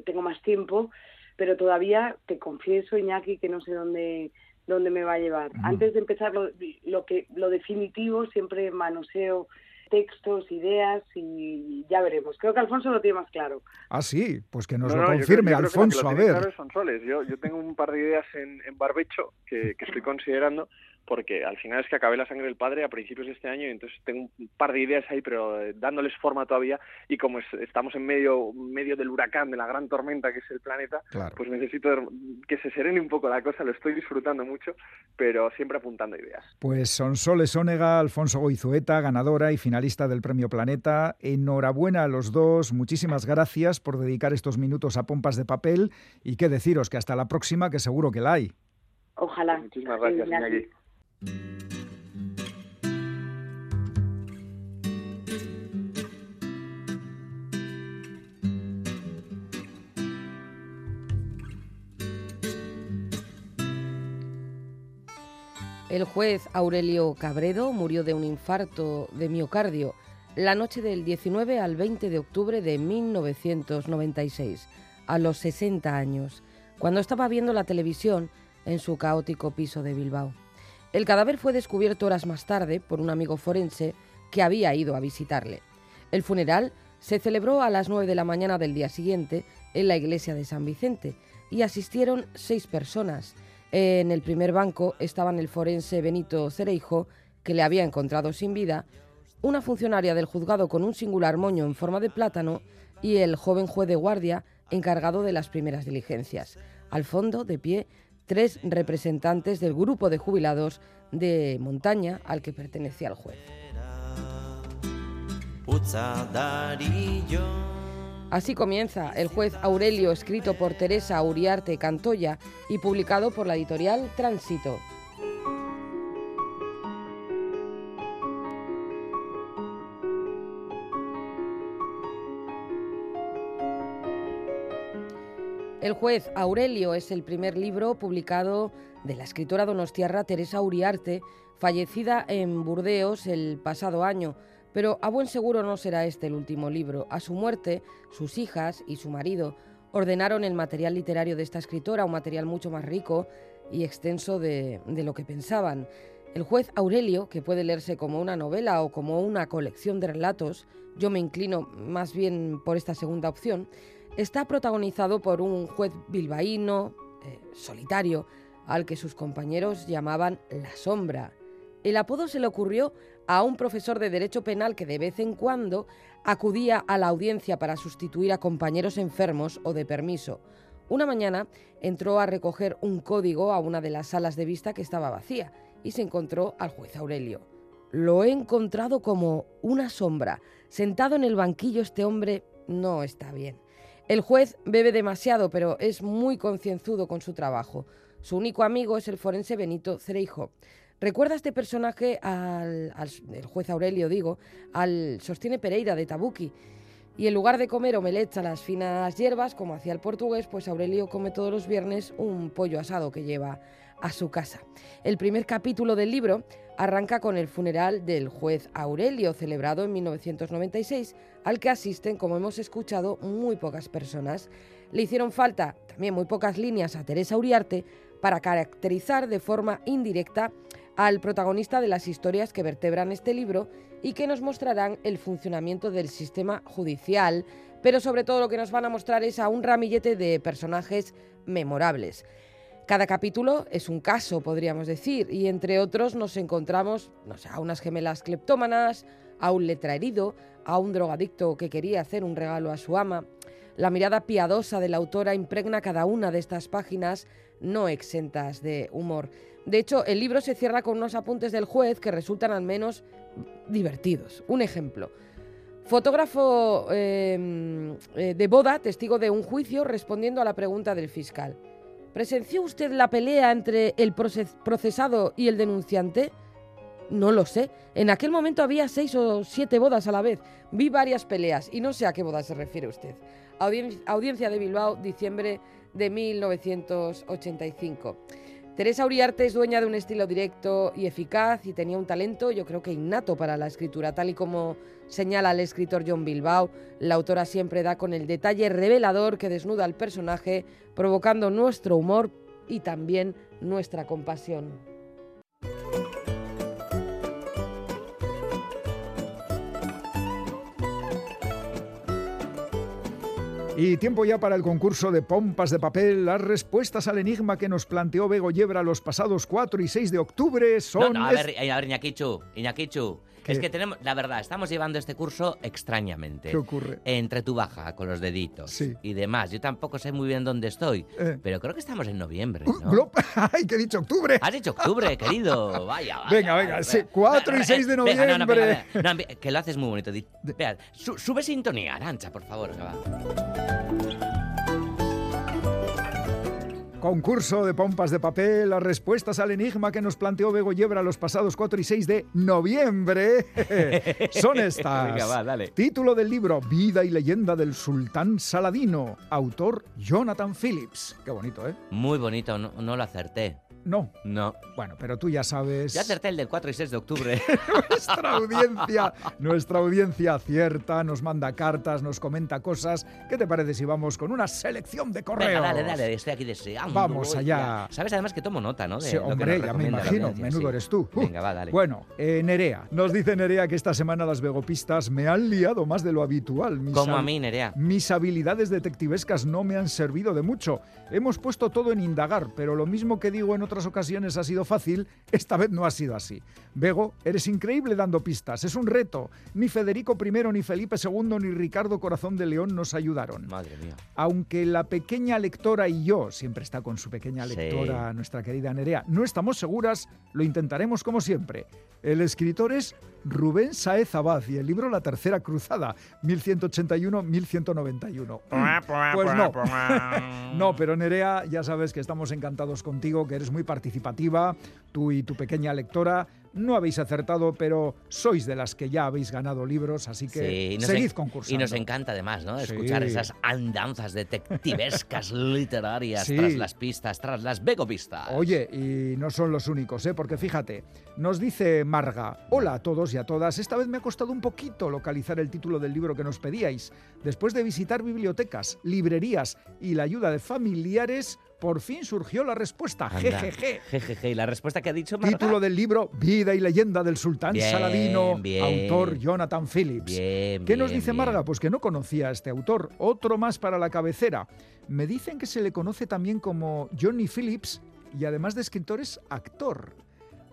tengo más tiempo, pero todavía te confieso, Iñaki, que no sé dónde dónde me va a llevar. Antes de empezar lo, lo, que lo definitivo siempre manoseo textos, ideas y ya veremos. Creo que Alfonso lo tiene más claro. Ah, sí, pues que nos lo confirme, Alfonso, a ver. Yo, yo tengo un par de ideas en, en barbecho que, que estoy [laughs] considerando porque al final es que acabé La sangre del padre a principios de este año y entonces tengo un par de ideas ahí, pero eh, dándoles forma todavía y como estamos en medio, medio del huracán, de la gran tormenta que es el planeta, pues necesito que se serene un poco la cosa, lo estoy disfrutando mucho, pero siempre apuntando ideas. Pues son Soles Ónega, Alfonso Goizueta, ganadora y finalista del Premio Planeta. Enhorabuena a los dos, muchísimas gracias por dedicar estos minutos a pompas de papel y qué deciros que hasta la próxima, que seguro que la hay. Ojalá. Muchísimas gracias, Iñaki. El juez Aurelio Cabredo murió de un infarto de miocardio la noche del 19 al 20 de octubre de 1996, a los 60 años, cuando estaba viendo la televisión en su caótico piso de Bilbao. El cadáver fue descubierto horas más tarde por un amigo forense que había ido a visitarle. El funeral se celebró a las 9 de la mañana del día siguiente en la iglesia de San Vicente y asistieron seis personas. En el primer banco estaban el forense Benito Cereijo, que le había encontrado sin vida, una funcionaria del juzgado con un singular moño en forma de plátano y el joven juez de guardia encargado de las primeras diligencias. Al fondo, de pie, tres representantes del grupo de jubilados de montaña al que pertenecía el juez. Así comienza el juez Aurelio, escrito por Teresa Uriarte Cantoya y publicado por la editorial Tránsito. El juez Aurelio es el primer libro publicado de la escritora donostiarra Teresa Uriarte, fallecida en Burdeos el pasado año. Pero a buen seguro no será este el último libro. A su muerte, sus hijas y su marido ordenaron el material literario de esta escritora, un material mucho más rico y extenso de, lo que pensaban. El juez Aurelio, que puede leerse como una novela o como una colección de relatos, yo me inclino más bien por esta segunda opción, está protagonizado por un juez bilbaíno, eh, solitario, al que sus compañeros llamaban La Sombra. El apodo se le ocurrió a un profesor de Derecho Penal que de vez en cuando acudía a la audiencia para sustituir a compañeros enfermos o de permiso. Una mañana entró a recoger un código a una de las salas de vista que estaba vacía y se encontró al juez Aurelio. Lo he encontrado como una sombra. Sentado en el banquillo este hombre no está bien. El juez bebe demasiado, pero es muy concienzudo con su trabajo. Su único amigo es el forense Benito Cereijo. Recuerda este personaje al, el juez Aurelio, digo, al sostiene Pereira de Tabuki. Y en lugar de comer omelets a las finas hierbas, como hacía el portugués, pues Aurelio come todos los viernes un pollo asado que lleva a su casa. El primer capítulo del libro arranca con el funeral del juez Aurelio, celebrado en 1996, al que asisten, como hemos escuchado, muy pocas personas. Le hicieron falta también muy pocas líneas a Teresa Uriarte para caracterizar de forma indirecta al protagonista de las historias que vertebran este libro y que nos mostrarán el funcionamiento del sistema judicial, pero sobre todo lo que nos van a mostrar es a un ramillete de personajes memorables. Cada capítulo es un caso, podríamos decir, y entre otros nos encontramos, no sé, a unas gemelas cleptómanas, a un letra herido, a un drogadicto que quería hacer un regalo a su ama. La mirada piadosa de la autora impregna cada una de estas páginas, no exentas de humor. De hecho, el libro se cierra con unos apuntes del juez que resultan al menos divertidos. Un ejemplo. Fotógrafo em, eh, de boda, testigo de un juicio, respondiendo a la pregunta del fiscal. ¿Presenció usted la pelea entre el procesado y el denunciante? No lo sé. En aquel momento había seis o siete bodas a la vez. Vi varias peleas y no sé a qué boda se refiere usted. audiencia de Bilbao, diciembre de 1985. Teresa Uriarte es dueña de un estilo directo y eficaz y tenía un talento, yo creo que innato para la escritura, tal y como señala el escritor John Bilbao. La autora siempre da con el detalle revelador que desnuda al personaje, provocando nuestro humor y también nuestra compasión. Y tiempo ya para el concurso de pompas de papel. Las respuestas al enigma que nos planteó Bego Yebra los pasados 4 y 6 de octubre son... No, no, a ver, a ver, Iñakichu, Iñakichu. Es que tenemos, la verdad, estamos llevando este curso extrañamente. ¿Qué ocurre? Entre tu baja, con los deditos y demás. Yo tampoco sé muy bien dónde estoy, eh. pero creo que estamos en noviembre, ¿no? [laughs] ¡Ay, que he dicho octubre! Has dicho octubre, [laughs] querido. Vaya, vaya. Venga, venga, sí, 4 y 6 de noviembre. que lo haces muy bonito. Vea, sube sintonía, Arancha, por favor, que va. Concurso de pompas de papel, las respuestas al enigma que nos planteó Bego Yebra los pasados 4 y 6 de noviembre [laughs] son estas. Venga, va, dale. Título del libro Vida y leyenda del sultán Saladino, autor Jonathan Phillips. Qué bonito, ¿eh? Muy bonito, no, lo acerté. No. No. Bueno, pero tú ya sabes. Ya acerté el del 4 y 6 de octubre. [laughs] nuestra audiencia, nuestra audiencia acierta, nos manda cartas, nos comenta cosas. ¿Qué te parece si vamos con una selección de correos? Venga, dale, dale, estoy aquí deseando. Vamos allá. Sabes además que tomo nota, ¿no? De Sí, hombre, ya me imagino, menudo sí. eres tú. Uh, Venga, va, dale. Bueno, eh, Nerea, nos dice Nerea que esta semana las vegopistas me han liado más de lo habitual. Mis Como a mí, Nerea. Mis habilidades detectivescas no me han servido de mucho. Hemos puesto todo en indagar, pero lo mismo que digo en otras ocasiones ha sido fácil, esta vez no ha sido así. Bego, eres increíble dando pistas, es un reto. Ni Federico I, ni Felipe II, ni Ricardo Corazón de León nos ayudaron. Madre mía. Aunque la pequeña lectora y yo, siempre está con su pequeña Sí. lectora, nuestra querida Nerea, no estamos seguras, lo intentaremos como siempre. El escritor es Rubén Saez Abad y el libro La Tercera Cruzada, 1181-1191. Pues no. [laughs] no, pero Nerea, ya sabes que estamos encantados contigo, que eres muy participativa, tú y tu pequeña lectora. No habéis acertado, pero sois de las que ya habéis ganado libros, así que Sí, seguid en- concursando. Y nos encanta además, ¿no? Sí. Escuchar esas andanzas detectivescas [laughs] literarias Sí. tras las pistas, tras las begopistas. Oye, y no son los únicos, ¿eh? porque fíjate, nos dice Marga, hola a todos y a todas, esta vez me ha costado un poquito localizar el título del libro que nos pedíais. Después de visitar bibliotecas, librerías y la ayuda de familiares, por fin surgió la respuesta, jejeje. Jejeje. Y la respuesta que ha dicho Marga? Título del libro Vida y leyenda del sultán Bien, Saladino, bien. autor Jonathan Phillips. Bien, ¿Qué nos dice. Marga? Pues que no conocía a este autor. Otro más para la cabecera. Me dicen que se le conoce también como Johnny Phillips y además de escritor es actor.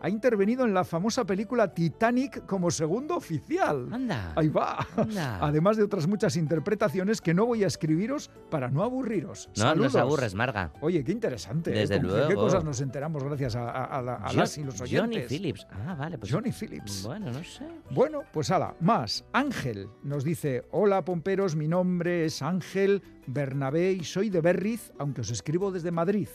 Ha intervenido en la famosa película Titanic como segundo oficial. Anda. Ahí va. Anda. Además de otras muchas interpretaciones que no voy a escribiros para no aburriros. No Saludos. aburres, Marga. Oye, qué interesante. ¿eh? Desde Con- ¿de ¿Qué luego. cosas nos enteramos gracias a, a- a la- a las y los oyentes? Johnny Phillips. Ah, vale. Pues, Johnny Phillips. Bueno, no sé. Bueno, pues ala, más. Ángel nos dice, hola pomperos, mi nombre es Ángel Bernabé y soy de Berriz, aunque os escribo desde Madrid.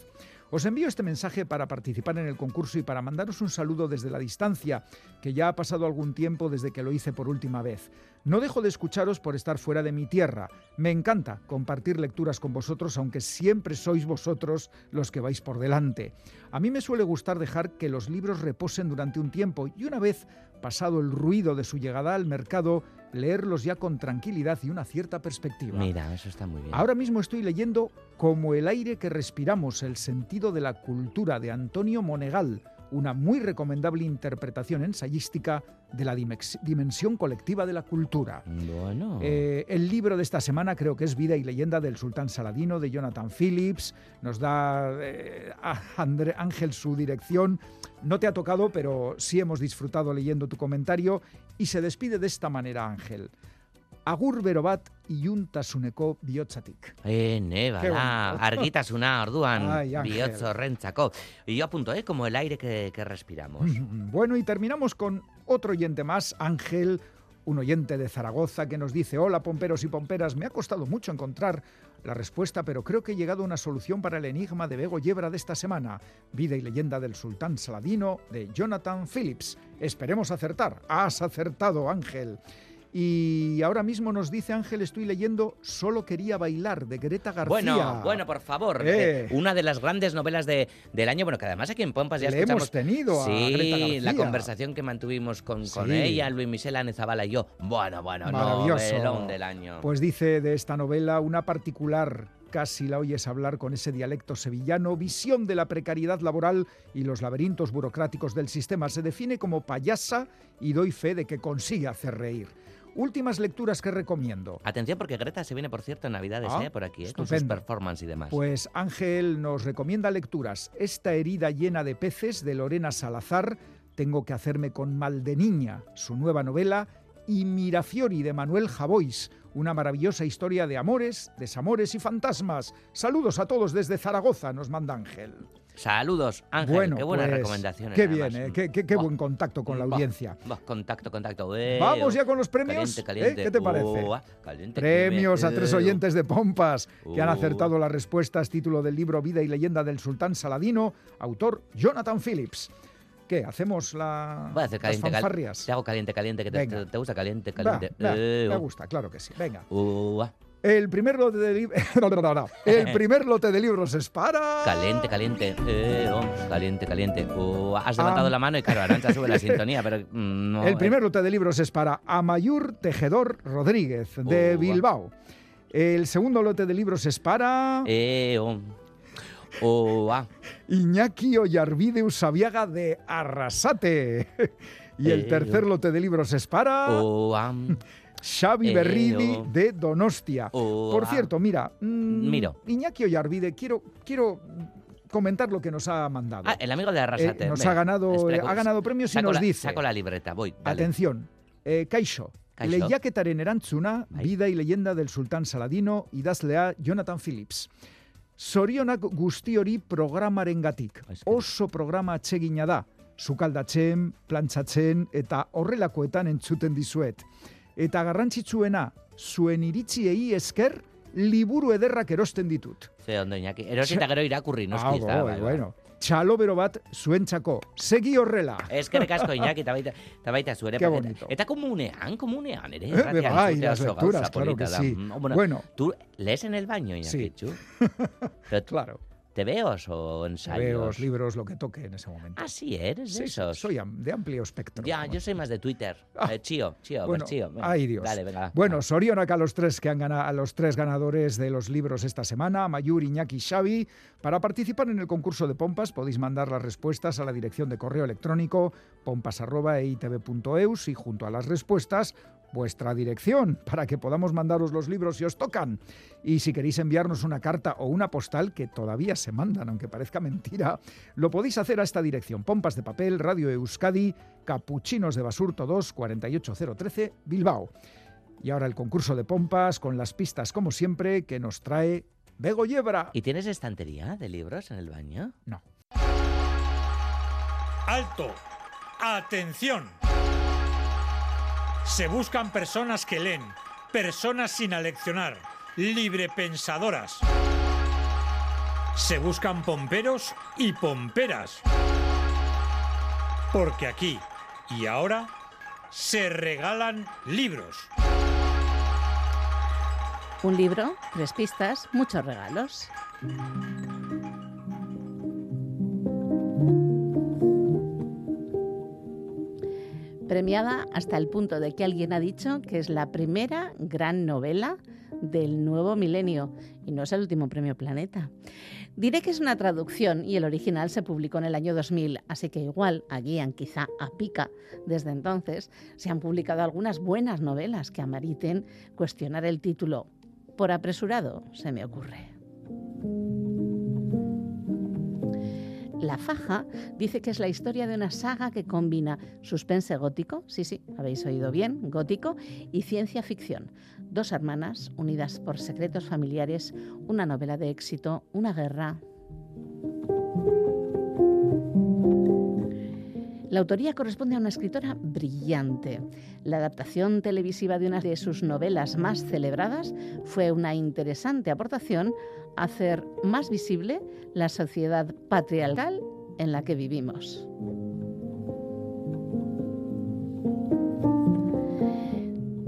Os envío este mensaje para participar en el concurso y para mandaros un saludo desde la distancia, que ya ha pasado algún tiempo desde que lo hice por última vez. No dejo de escucharos por estar fuera de mi tierra. Me encanta compartir lecturas con vosotros, aunque siempre sois vosotros los que vais por delante. A mí me suele gustar dejar que los libros reposen durante un tiempo y una vez pasado el ruido de su llegada al mercado, leerlos ya con tranquilidad y una cierta perspectiva. Mira, eso está muy bien. Ahora mismo estoy leyendo Como el aire que respiramos, el sentido de la cultura de Antonio Monegal, una muy recomendable interpretación ensayística de la dimensión colectiva de la cultura. Bueno. Eh, el libro de esta semana creo que es Vida y leyenda del sultán Saladino de Jonathan Phillips. Nos da eh, a André- Ángel su dirección. No te ha tocado, pero sí hemos disfrutado leyendo tu comentario. Y se despide de esta manera, Ángel. Agur berobat iuntasuneko bihotzatik. Ene, Qué bada, bonito. argitasuna orduan Ay, bihotz horrentzako. Y yo apunto, ¿eh? Como el aire que, que respiramos. [laughs] Bueno, y terminamos con otro oyente más, Ángel, un oyente de Zaragoza que nos dice, hola pomperos y pomperas, me ha costado mucho encontrar la respuesta, pero creo que he llegado a una solución para el enigma de Bego Yebra de esta semana, Vida y leyenda del sultán Saladino de Jonathan Phillips. Esperemos acertar. Has acertado, Ángel. Y ahora mismo nos dice Ángel, estoy leyendo Solo quería bailar de Greta García. Bueno, bueno, por favor. Eh. eh, una de las grandes novelas de, del año, bueno, que además aquí en Pompas ya Le escuchamos. hemos tenido a sí, Greta García. la conversación que mantuvimos con, con Sí. ella, Luis Michel Anezabala y yo. Bueno, bueno, Maravilloso. novelón del año. Pues dice de esta novela una particular, casi la oyes hablar con ese dialecto sevillano, visión de la precariedad laboral y los laberintos burocráticos del sistema. Se define como payasa y doy fe de que consigue hacer reír. Últimas lecturas que recomiendo. Atención porque Greta se viene, por cierto, en Navidades, Ah, ¿eh? Por aquí, ¿eh? Con sus performance y demás. Pues Ángel nos recomienda lecturas. Esta herida llena de peces de Lorena Salazar, Tengo que hacerme con mal de niña, su nueva novela, y Mirafiori de Manuel Javois, una maravillosa historia de amores, desamores y fantasmas. Saludos a todos desde Zaragoza, nos manda Ángel. Saludos, Ángel. bueno, qué buenas pues, recomendaciones. Qué bien, ¿eh? qué, qué- qué Buah, buen contacto con la audiencia. buah, contacto, contacto. eh, Vamos oh, ya con los premios. Caliente, ¿eh? caliente. ¿Qué te parece? Caliente, Premios a tres oyentes de Pompas que han Uh. acertado las respuestas. Título del libro Vida y leyenda del sultán Saladino, autor Jonathan Phillips. ¿Qué? ¿Hacemos la, Voy a hacer las caliente, cal- fanfarrias? Te hago caliente, caliente, que te, Venga. te- te gusta caliente, caliente. Eh, me oh. gusta, claro que sí. Venga. Ah. El primer lote de libros. [laughs] El [laughs] primer lote de libros es para. Caliente, caliente. Eh, oh, caliente, caliente. Oh, has levantado la mano y claro, Arancha sube la [laughs] sintonía, pero mm, no. El primer lote de libros es para Amayur Tejedor Rodríguez, de Oh, Bilbao. El segundo lote de libros es para Eh, oh. Oh, ah. Iñaki Ollarvide Usabiaga de Arrasate. Y el Eh, tercer lote de libros es para Oh, ah. Xavi eh, Berridi oh. de Donostia. Oh, Por ah. cierto, mira, mm, Miro. Iñaki Ollarvide, quiero, quiero comentar lo que nos ha mandado. Ah, el amigo de Arrasate. Eh, nos ha ganado, espera, eh, ha ganado premios y nos la- dice. Saco la libreta, voy. dale. Atención, eh. Kaixo. Lehiaketaren erantzuna, vida y leyenda del sultán Saladino, idazlea Jonathan Phillips. Zorionak guzti hori programarengatik. Oso programa atsegina da. Sukaldatzen, plantzatzen eta horrelakoetan entzuten dizuet. Eta garrantzitsuena, zuen iritziei esker, liburu ederrak erosten ditut. Ze ondo, Iñaki. Erosita gero irakurri, noski. Ah, ez da, bai, bueno. Txalobero bat zuentzako. Segi horrela. Eskerrik asko, [laughs] Iñaki, eta baita, eta baita zuere. Eta-. Eta komunean, komunean, ere. Eh, bai, las lecturas, claro que da. sí. Mm, Bueno, Bueno. ¿tú lees en el baño, Iñaki, Sí. [laughs] Pero Claro. ¿Te veo o ensayos? Leo los libros, lo que toque en ese momento. Ah, sí, eres de Sí, sí, esos. soy de amplio espectro. Ya, yo soy más de Twitter. [laughs] Ah. Eh, chío, chío, Bueno, pues chío. Venga, ay Dios. Dale, venga. Bueno, Sorionak a los tres que han ganado, a los tres ganadores de los libros esta semana, Mayur, Iñaki y Xavi. Para participar en el concurso de pompas podéis mandar las respuestas a la dirección de correo electrónico pompas@eitv.eus y junto a las respuestas vuestra dirección para que podamos mandaros los libros si os tocan. Y si queréis enviarnos una carta o una postal que todavía se mandan, aunque parezca mentira, lo podéis hacer a esta dirección: Pompas de Papel, Radio Euskadi, Capuchinos de Basurto 2, 48013, Bilbao. Y ahora el concurso de pompas con las pistas, como siempre, que nos trae Bego Yebra. ¿Y tienes estantería de libros en el baño? No. Alto. Atención. Se buscan personas que leen, personas sin aleccionar, librepensadoras. Se buscan pomperos y pomperas. Porque aquí y ahora se regalan libros. Un libro, tres pistas, muchos regalos. Premiada hasta el punto de que alguien ha dicho que es la primera gran novela del nuevo milenio y no es el último premio Planeta. Diré que es una traducción y el original se publicó en el año 2000, así que igual, a guían quizá a pica desde entonces, se han publicado algunas buenas novelas que ameriten cuestionar el título. Por apresurado, se me ocurre. La Faja dice que es la historia de una saga que combina suspense gótico, sí, sí, habéis oído bien, gótico, y ciencia ficción. Dos hermanas unidas por secretos familiares, una novela de éxito, una guerra. La autoría corresponde a una escritora brillante. La adaptación televisiva de una de sus novelas más celebradas fue una interesante aportación a hacer más visible la sociedad patriarcal en la que vivimos.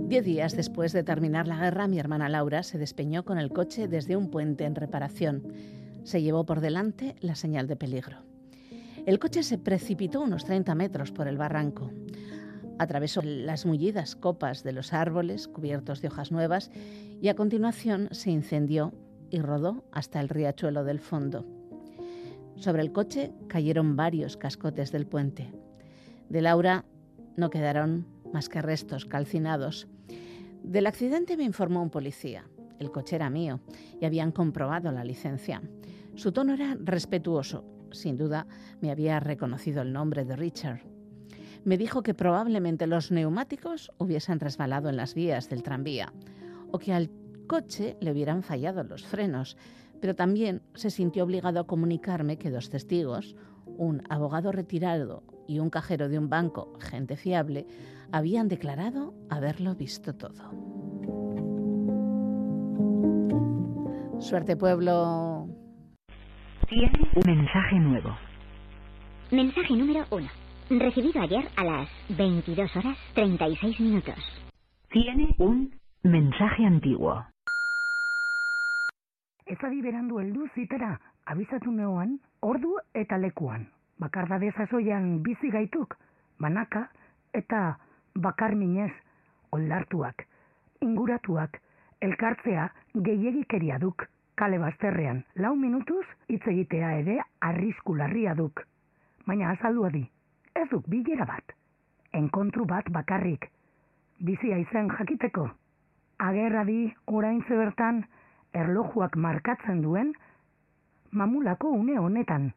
Diez días después de terminar la guerra, mi hermana Laura se despeñó con el coche desde un puente en reparación. Se llevó por delante la señal de peligro. El coche se precipitó unos 30 metros por el barranco. Atravesó las mullidas copas de los árboles cubiertos de hojas nuevas y a continuación se incendió y rodó hasta el riachuelo del fondo. Sobre el coche cayeron varios cascotes del puente. De Laura no quedaron más que restos calcinados. Del accidente me informó un policía. El coche era mío y habían comprobado la licencia. Su tono era respetuoso. Sin duda me había reconocido el nombre de Richard. Me dijo que probablemente los neumáticos hubiesen resbalado en las vías del tranvía o que al coche le hubieran fallado los frenos, pero también se sintió obligado a comunicarme que dos testigos, un abogado retirado y un cajero de un banco, gente fiable, habían declarado haberlo visto todo. Suerte pueblo. Tiene un mensaje nuevo. Mensaje número 1. Recibido ayer a las 22 horas 36 minutos. Tiene un mensaje antiguo. Ez adi berandu heldu zitera, abizatu neoan, ordu eta lekuan. Bakardade sasoian bizi gaituk, banaka eta bakar minez, oldartuak, inguratuak, elkartzea gehiegikeria duk, kale bazterrean, lau minutuz hitz egitea ere arrisku larria duk. Baina azaldu adi, ez duk bilera bat, enkontru bat bakarrik, bizia izen jakiteko. Agerradi orain bertan erlojuak markatzen duen mamulako une honetan.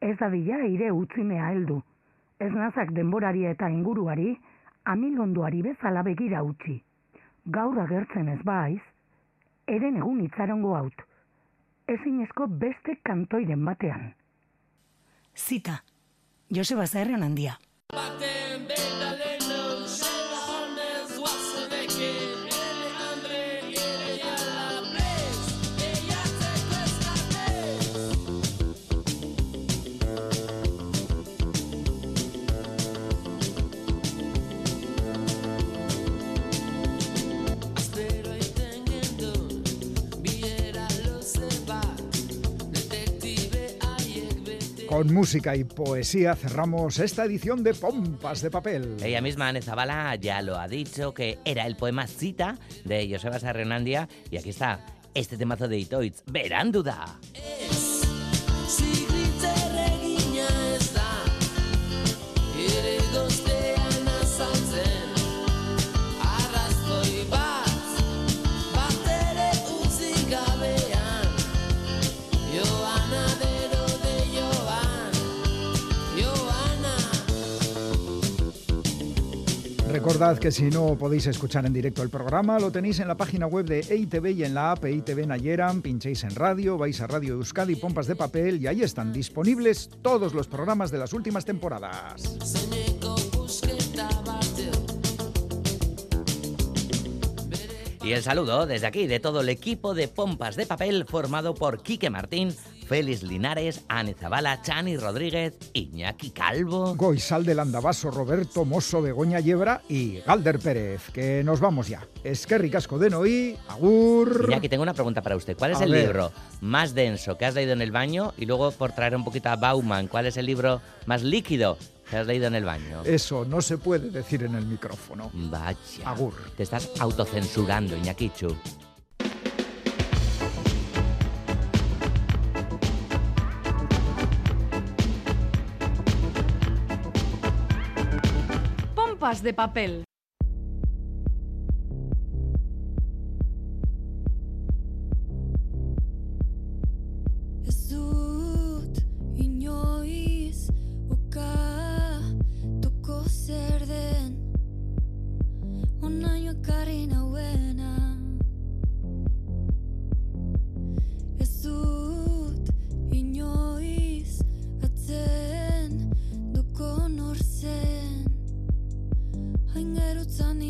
Ez dadila ire utzimea heldu. Ez nazak denborari eta inguruari, amilondoari bezala begira utzi. Gaur agertzen ez baiz, eren egun itzarongo haut. Ezinezko beste kantoiren batean. Zita, Joseba Zerren handia. Con música y poesía cerramos esta edición de Pompas de Papel. Ella misma, Anne Zavala, ya lo ha dicho, que era el poema Cita de Joseba Sarrenandia. Y aquí está este temazo de Itoitz, Veránduda. Recordad que si no podéis escuchar en directo el programa, lo tenéis en la página web de EITV y en la app EITV Nayeran. Pinchéis en radio, vais a Radio Euskadi, Pompas de Papel y ahí están disponibles todos los programas de las últimas temporadas. Y el saludo desde aquí de todo el equipo de Pompas de Papel formado por Quique Martín, Félix Linares, Ane Zabala, Chani Rodríguez, Iñaki Calvo. Goizal del Andabaso, Roberto Mosso, Begoña Yebra y Galder Pérez. Que nos vamos ya. Es que ricasco de Noí, Agur. Iñaki, tengo una pregunta para usted. ¿Cuál es A el ver. libro más denso que has leído en el baño? Y luego, por traer un poquito a Bauman, ¿cuál es el libro más líquido te has leído en el baño. Eso no se puede decir en el micrófono. Vaya. Agur. Te estás autocensurando, Iñakichu. Pompas de papel. Onaino ekarri nauena Ez dut inoiz atzen Duko norzen Hain gerutzan